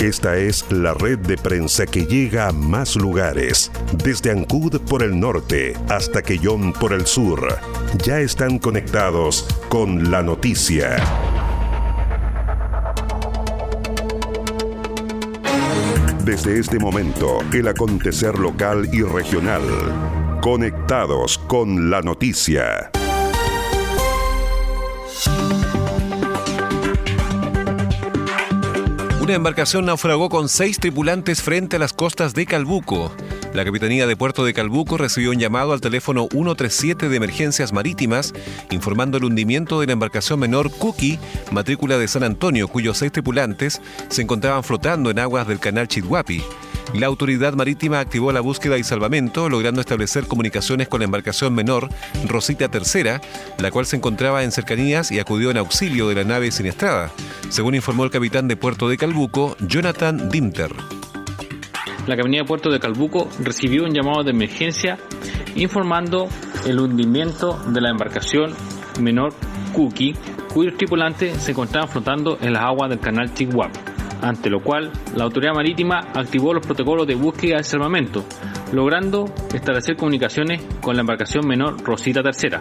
Esta es la red de prensa que llega a más lugares, desde Ancud por el norte hasta Quellón por el sur. Ya están conectados con la noticia. Desde este momento, el acontecer local y regional. Conectados con la noticia. Una embarcación naufragó con seis tripulantes frente a las costas de Calbuco. La Capitanía de Puerto de Calbuco recibió un llamado al teléfono 137 de emergencias marítimas informando el hundimiento de la embarcación menor Cookie, matrícula de San Antonio, cuyos seis tripulantes se encontraban flotando en aguas del canal Chithuapi. La autoridad marítima activó la búsqueda y salvamento, logrando establecer comunicaciones con la embarcación menor Rosita III, la cual se encontraba en cercanías y acudió en auxilio de la nave siniestrada, según informó el capitán de Puerto de Calbuco, Jonathan Dinter. La Capitanía de Puerto de Calbuco recibió un llamado de emergencia informando el hundimiento de la embarcación menor Cookie, cuyos tripulantes se encontraban flotando en las aguas del canal Chihuahua ante lo cual la autoridad marítima activó los protocolos de búsqueda y salvamento, logrando establecer comunicaciones con la embarcación menor Rosita III,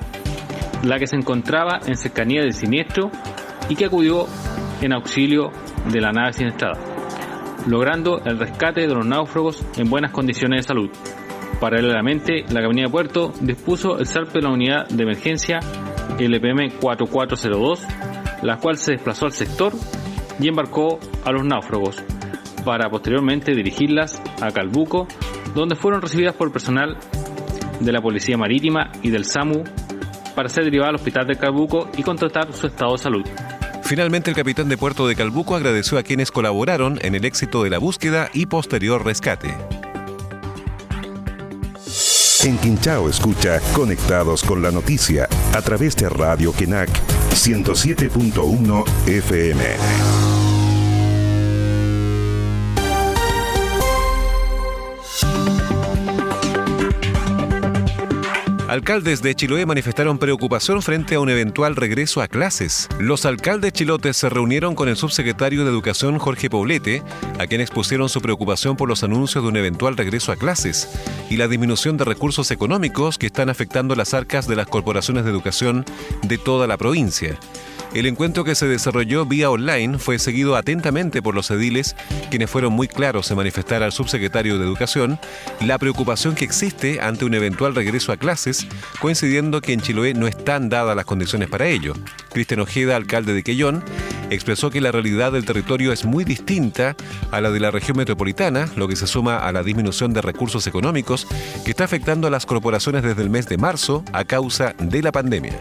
la que se encontraba en cercanía del siniestro y que acudió en auxilio de la nave siniestrada, logrando el rescate de los náufragos en buenas condiciones de salud. Paralelamente, la Capitanía de Puerto dispuso el salto de la unidad de emergencia LPM 4402, la cual se desplazó al sector y embarcó a los náufragos para posteriormente dirigirlas a Calbuco, donde fueron recibidas por personal de la Policía Marítima y del SAMU para ser derivadas al Hospital de Calbuco y contratar su estado de salud. Finalmente, el capitán de puerto de Calbuco agradeció a quienes colaboraron en el éxito de la búsqueda y posterior rescate. En Quinchao escucha Conectados con la Noticia a través de Radio Kenac 107.1 FM. Alcaldes de Chiloé manifestaron preocupación frente a un eventual regreso a clases. Los alcaldes chilotes se reunieron con el subsecretario de Educación Jorge Poblete, a quien expusieron su preocupación por los anuncios de un eventual regreso a clases y la disminución de recursos económicos que están afectando las arcas de las corporaciones de educación de toda la provincia. El encuentro que se desarrolló vía online fue seguido atentamente por los ediles, quienes fueron muy claros en manifestar al subsecretario de Educación la preocupación que existe ante un eventual regreso a clases, coincidiendo que en Chiloé no están dadas las condiciones para ello. Cristian Ojeda, alcalde de Quellón, expresó que la realidad del territorio es muy distinta a la de la región metropolitana, lo que se suma a la disminución de recursos económicos que está afectando a las corporaciones desde el mes de marzo a causa de la pandemia.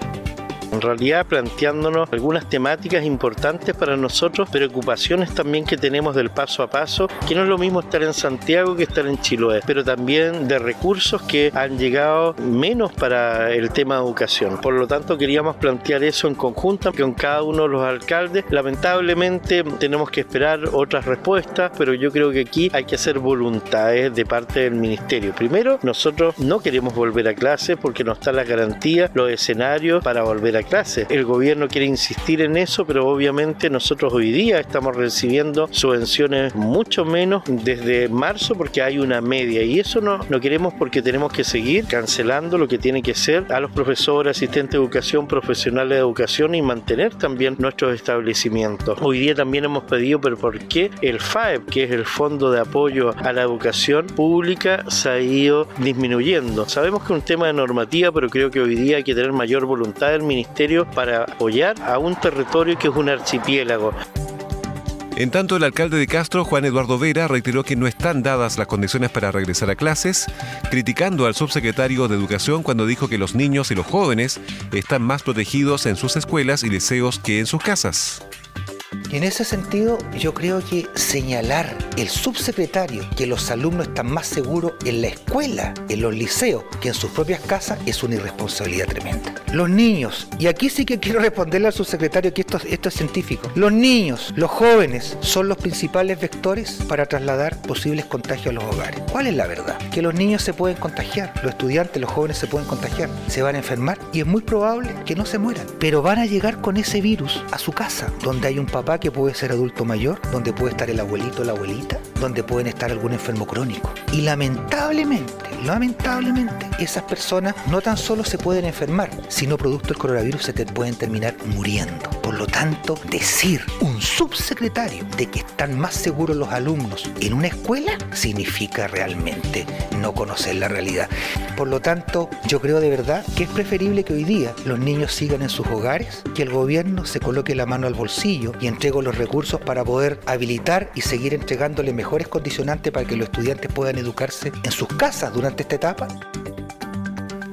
En realidad planteándonos algunas temáticas importantes para nosotros, preocupaciones también que tenemos del paso a paso, que no es lo mismo estar en Santiago que estar en Chiloé, pero también de recursos que han llegado menos para el tema de educación. Por lo tanto, queríamos plantear eso en conjunto con cada uno de los alcaldes. Lamentablemente tenemos que esperar otras respuestas, pero yo creo que aquí hay que hacer voluntades de parte del ministerio. Primero, nosotros no queremos volver a clase porque no está la garantía, los escenarios para volver a clase. El gobierno quiere insistir en eso, pero obviamente nosotros hoy día estamos recibiendo subvenciones mucho menos desde marzo porque hay una media y eso no, no queremos porque tenemos que seguir cancelando lo que tiene que ser a los profesores, asistentes de educación, profesionales de educación y mantener también nuestros establecimientos. Hoy día también hemos pedido, pero ¿por qué el FAEP, que es el Fondo de Apoyo a la Educación Pública, se ha ido disminuyendo? Sabemos que es un tema de normativa, pero creo que hoy día hay que tener mayor voluntad del Ministerio para apoyar a un territorio que es un archipiélago. En tanto, el alcalde de Castro, Juan Eduardo Vera, reiteró que no están dadas las condiciones para regresar a clases, criticando al subsecretario de Educación cuando dijo que los niños y los jóvenes están más protegidos en sus escuelas y liceos que en sus casas. En ese sentido, yo creo que señalar el subsecretario que los alumnos están más seguros en la escuela, en los liceos, que en sus propias casas es una irresponsabilidad tremenda. Los niños, y aquí sí que quiero responderle al subsecretario que esto, esto es científico, los niños, los jóvenes son los principales vectores para trasladar posibles contagios a los hogares. ¿Cuál es la verdad? Que los niños se pueden contagiar, los estudiantes, los jóvenes se pueden contagiar, se van a enfermar y es muy probable que no se mueran, pero van a llegar con ese virus a su casa, donde hay un papá que puede ser adulto mayor, donde puede estar el abuelito o la abuelita, donde pueden estar algún enfermo crónico. Y lamentablemente, lamentablemente, esas personas no tan solo se pueden enfermar, sino producto del coronavirus se te pueden terminar muriendo. Por lo tanto, decir un subsecretario de que están más seguros los alumnos en una escuela significa realmente no conocer la realidad. Por lo tanto, yo creo de verdad que es preferible que hoy día los niños sigan en sus hogares, que el gobierno se coloque la mano al bolsillo y entregue los recursos para poder habilitar y seguir entregándole mejores condicionantes para que los estudiantes puedan educarse en sus casas durante esta etapa.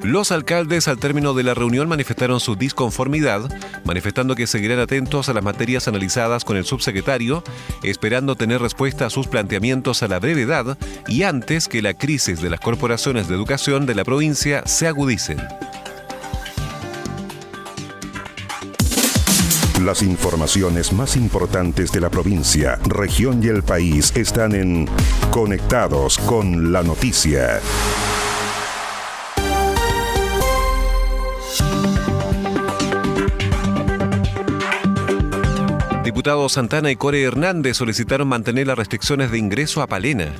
Los alcaldes al término de la reunión manifestaron su disconformidad, manifestando que seguirán atentos a las materias analizadas con el subsecretario, esperando tener respuesta a sus planteamientos a la brevedad y antes que la crisis de las corporaciones de educación de la provincia se agudicen. Las informaciones más importantes de la provincia, región y el país están en Conectados con la Noticia. Diputados Santana y Core Hernández solicitaron mantener las restricciones de ingreso a Palena.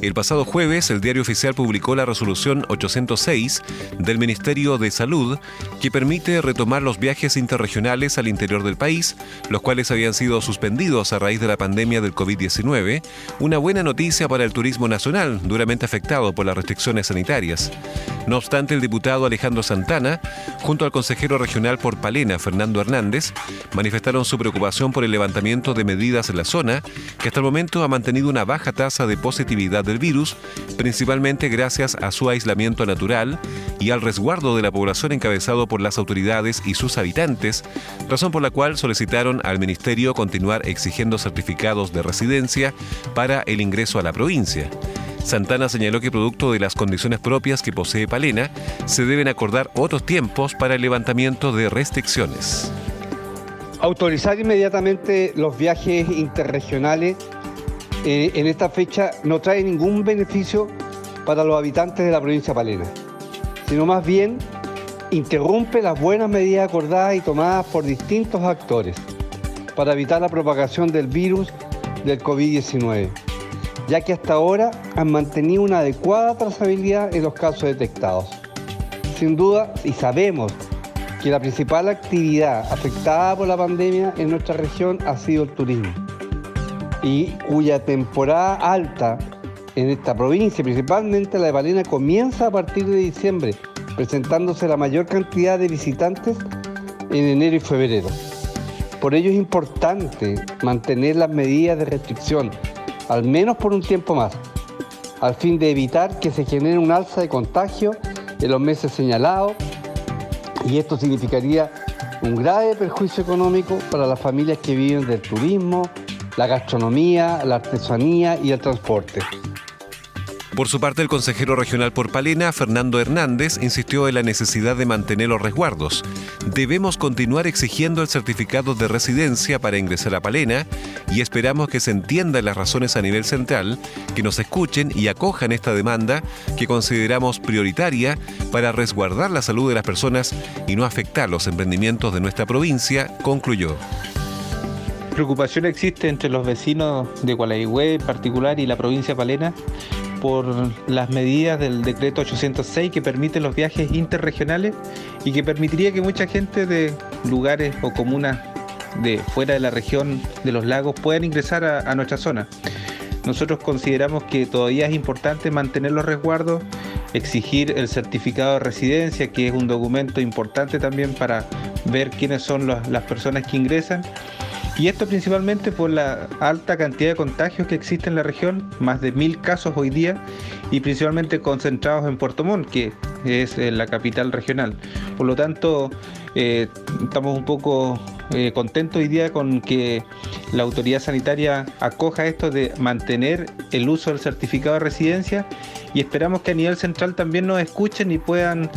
El pasado jueves, el diario oficial publicó la resolución 806 del Ministerio de Salud que permite retomar los viajes interregionales al interior del país, los cuales habían sido suspendidos a raíz de la pandemia del COVID-19, una buena noticia para el turismo nacional, duramente afectado por las restricciones sanitarias. No obstante, el diputado Alejandro Santana, junto al consejero regional por Palena, Fernando Hernández, manifestaron su preocupación por el levantamiento de medidas en la zona, que hasta el momento ha mantenido una baja tasa de positividad del virus, principalmente gracias a su aislamiento natural y al resguardo de la población encabezado por las autoridades y sus habitantes, razón por la cual solicitaron al Ministerio continuar exigiendo certificados de residencia para el ingreso a la provincia. Santana señaló que producto de las condiciones propias que posee Palena, se deben acordar otros tiempos para el levantamiento de restricciones. Autorizar inmediatamente los viajes interregionales eh, en esta fecha no trae ningún beneficio para los habitantes de la provincia de Palena, sino más bien interrumpe las buenas medidas acordadas y tomadas por distintos actores para evitar la propagación del virus del COVID-19 ya que hasta ahora han mantenido una adecuada trazabilidad en los casos detectados. Sin duda, y sabemos que la principal actividad afectada por la pandemia en nuestra región ha sido el turismo, y cuya temporada alta en esta provincia, principalmente la de Palena, comienza a partir de diciembre, presentándose la mayor cantidad de visitantes en enero y febrero. Por ello es importante mantener las medidas de restricción al menos por un tiempo más, al fin de evitar que se genere un alza de contagio en los meses señalados y esto significaría un grave perjuicio económico para las familias que viven del turismo, la gastronomía, la artesanía y el transporte. Por su parte, el consejero regional por Palena, Fernando Hernández, insistió en la necesidad de mantener los resguardos. Debemos continuar exigiendo el certificado de residencia para ingresar a Palena y esperamos que se entiendan las razones a nivel central, que nos escuchen y acojan esta demanda que consideramos prioritaria para resguardar la salud de las personas y no afectar los emprendimientos de nuestra provincia, concluyó preocupación existe entre los vecinos de Gualeguay en particular y la provincia Palena por las medidas del decreto 806 que permiten los viajes interregionales y que permitiría que mucha gente de lugares o comunas de fuera de la región de los lagos puedan ingresar a, nuestra zona. Nosotros consideramos que todavía es importante mantener los resguardos, exigir el certificado de residencia, que es un documento importante también para ver quiénes son las personas que ingresan y esto principalmente por la alta cantidad de contagios que existe en la región, más de mil casos hoy día, y principalmente concentrados en Puerto Montt, que es eh, la capital regional. Por lo tanto, eh, estamos un poco eh, contentos hoy día con que la autoridad sanitaria acoja esto de mantener el uso del certificado de residencia y esperamos que a nivel central también nos escuchen y puedan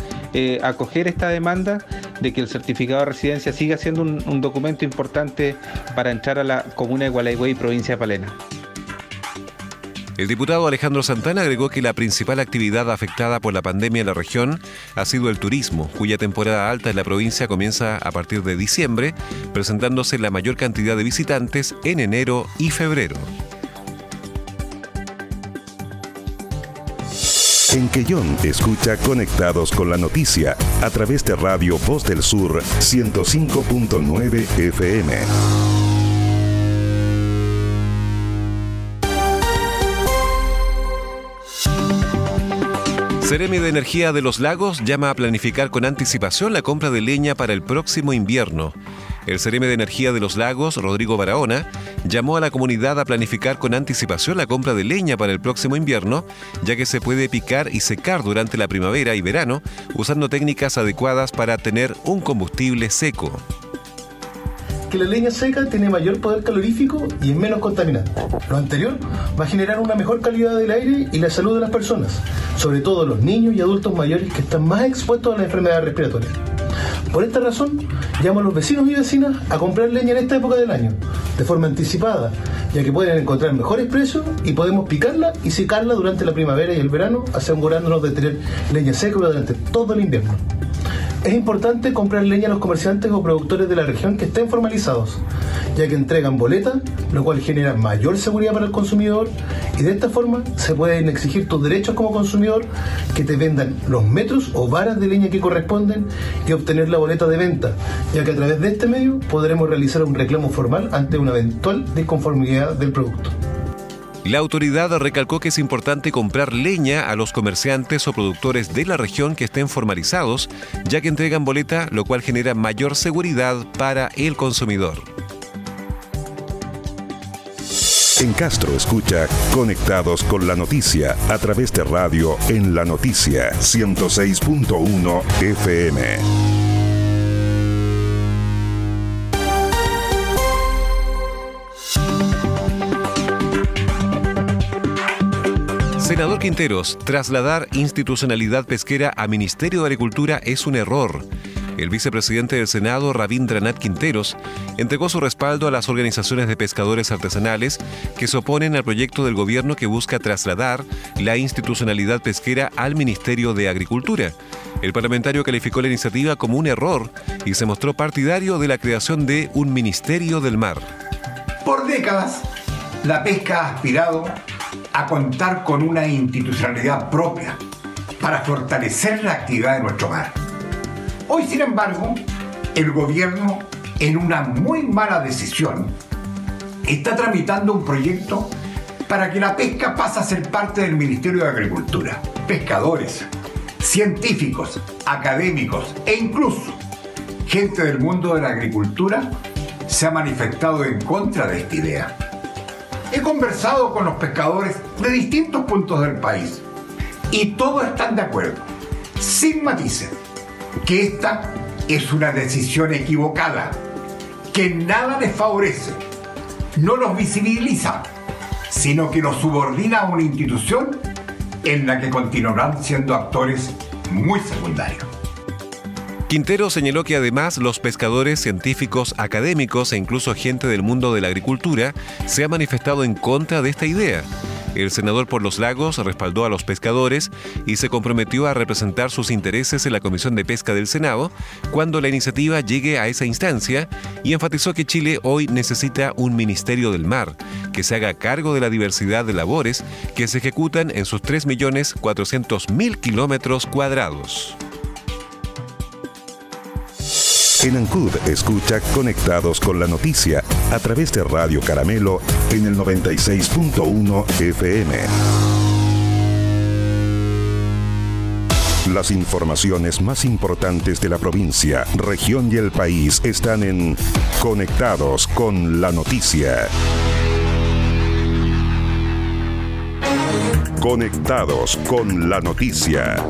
acoger esta demanda de que el certificado de residencia siga siendo un, documento importante para entrar a la comuna de Gualeguay, provincia de Palena. El diputado Alejandro Santana agregó que la principal actividad afectada por la pandemia en la región ha sido el turismo, cuya temporada alta en la provincia comienza a partir de diciembre, presentándose la mayor cantidad de visitantes en enero y febrero. En Quellón escucha Conectados con la Noticia a través de Radio Voz del Sur 105.9 FM. Ceremi de Energía de los Lagos llama a planificar con anticipación la compra de leña para el próximo invierno. El Ceremi de Energía de los Lagos, Rodrigo Barahona, llamó a la comunidad a planificar con anticipación la compra de leña para el próximo invierno, ya que se puede picar y secar durante la primavera y verano usando técnicas adecuadas para tener un combustible seco que la leña seca tiene mayor poder calorífico y es menos contaminante. Lo anterior va a generar una mejor calidad del aire y la salud de las personas, sobre todo los niños y adultos mayores que están más expuestos a las enfermedades respiratorias. Por esta razón, llamo a los vecinos y vecinas a comprar leña en esta época del año, de forma anticipada, ya que pueden encontrar mejores precios y podemos picarla y secarla durante la primavera y el verano, asegurándonos de tener leña seca durante todo el invierno. Es importante comprar leña a los comerciantes o productores de la región que estén formalizados, ya que entregan boleta, lo cual genera mayor seguridad para el consumidor y de esta forma se pueden exigir tus derechos como consumidor que te vendan los metros o varas de leña que corresponden y obtener la boleta de venta, ya que a través de este medio podremos realizar un reclamo formal ante una eventual disconformidad del producto. La autoridad recalcó que es importante comprar leña a los comerciantes o productores de la región que estén formalizados, ya que entregan boleta, lo cual genera mayor seguridad para el consumidor. En Castro escucha Conectados con la Noticia a través de radio en la noticia 106.1 FM. Senador Quinteros, trasladar institucionalidad pesquera a Ministerio de Agricultura es un error. El vicepresidente del Senado, Rabindranath Quinteros, entregó su respaldo a las organizaciones de pescadores artesanales que se oponen al proyecto del gobierno que busca trasladar la institucionalidad pesquera al Ministerio de Agricultura. El parlamentario calificó la iniciativa como un error y se mostró partidario de la creación de un Ministerio del Mar. Por décadas, la pesca ha aspirado a contar con una institucionalidad propia para fortalecer la actividad de nuestro mar. Hoy, sin embargo, el gobierno, en una muy mala decisión, está tramitando un proyecto para que la pesca pase a ser parte del Ministerio de Agricultura. Pescadores, científicos, académicos e incluso gente del mundo de la agricultura se ha manifestado en contra de esta idea. He conversado con los pescadores de distintos puntos del país y todos están de acuerdo, sin matices, que esta es una decisión equivocada, que nada les favorece, no los visibiliza, sino que los subordina a una institución en la que continuarán siendo actores muy secundarios. Quintero señaló que además los pescadores, científicos, académicos e incluso gente del mundo de la agricultura se ha manifestado en contra de esta idea. El senador por los lagos respaldó a los pescadores y se comprometió a representar sus intereses en la Comisión de Pesca del Senado cuando la iniciativa llegue a esa instancia y enfatizó que Chile hoy necesita un Ministerio del Mar que se haga cargo de la diversidad de labores que se ejecutan en sus 3.400.000 kilómetros cuadrados. En Ancud escucha Conectados con la Noticia a través de Radio Caramelo en el 96.1 FM. Las informaciones más importantes de la provincia, región y el país están en Conectados con la Noticia. Conectados con la Noticia.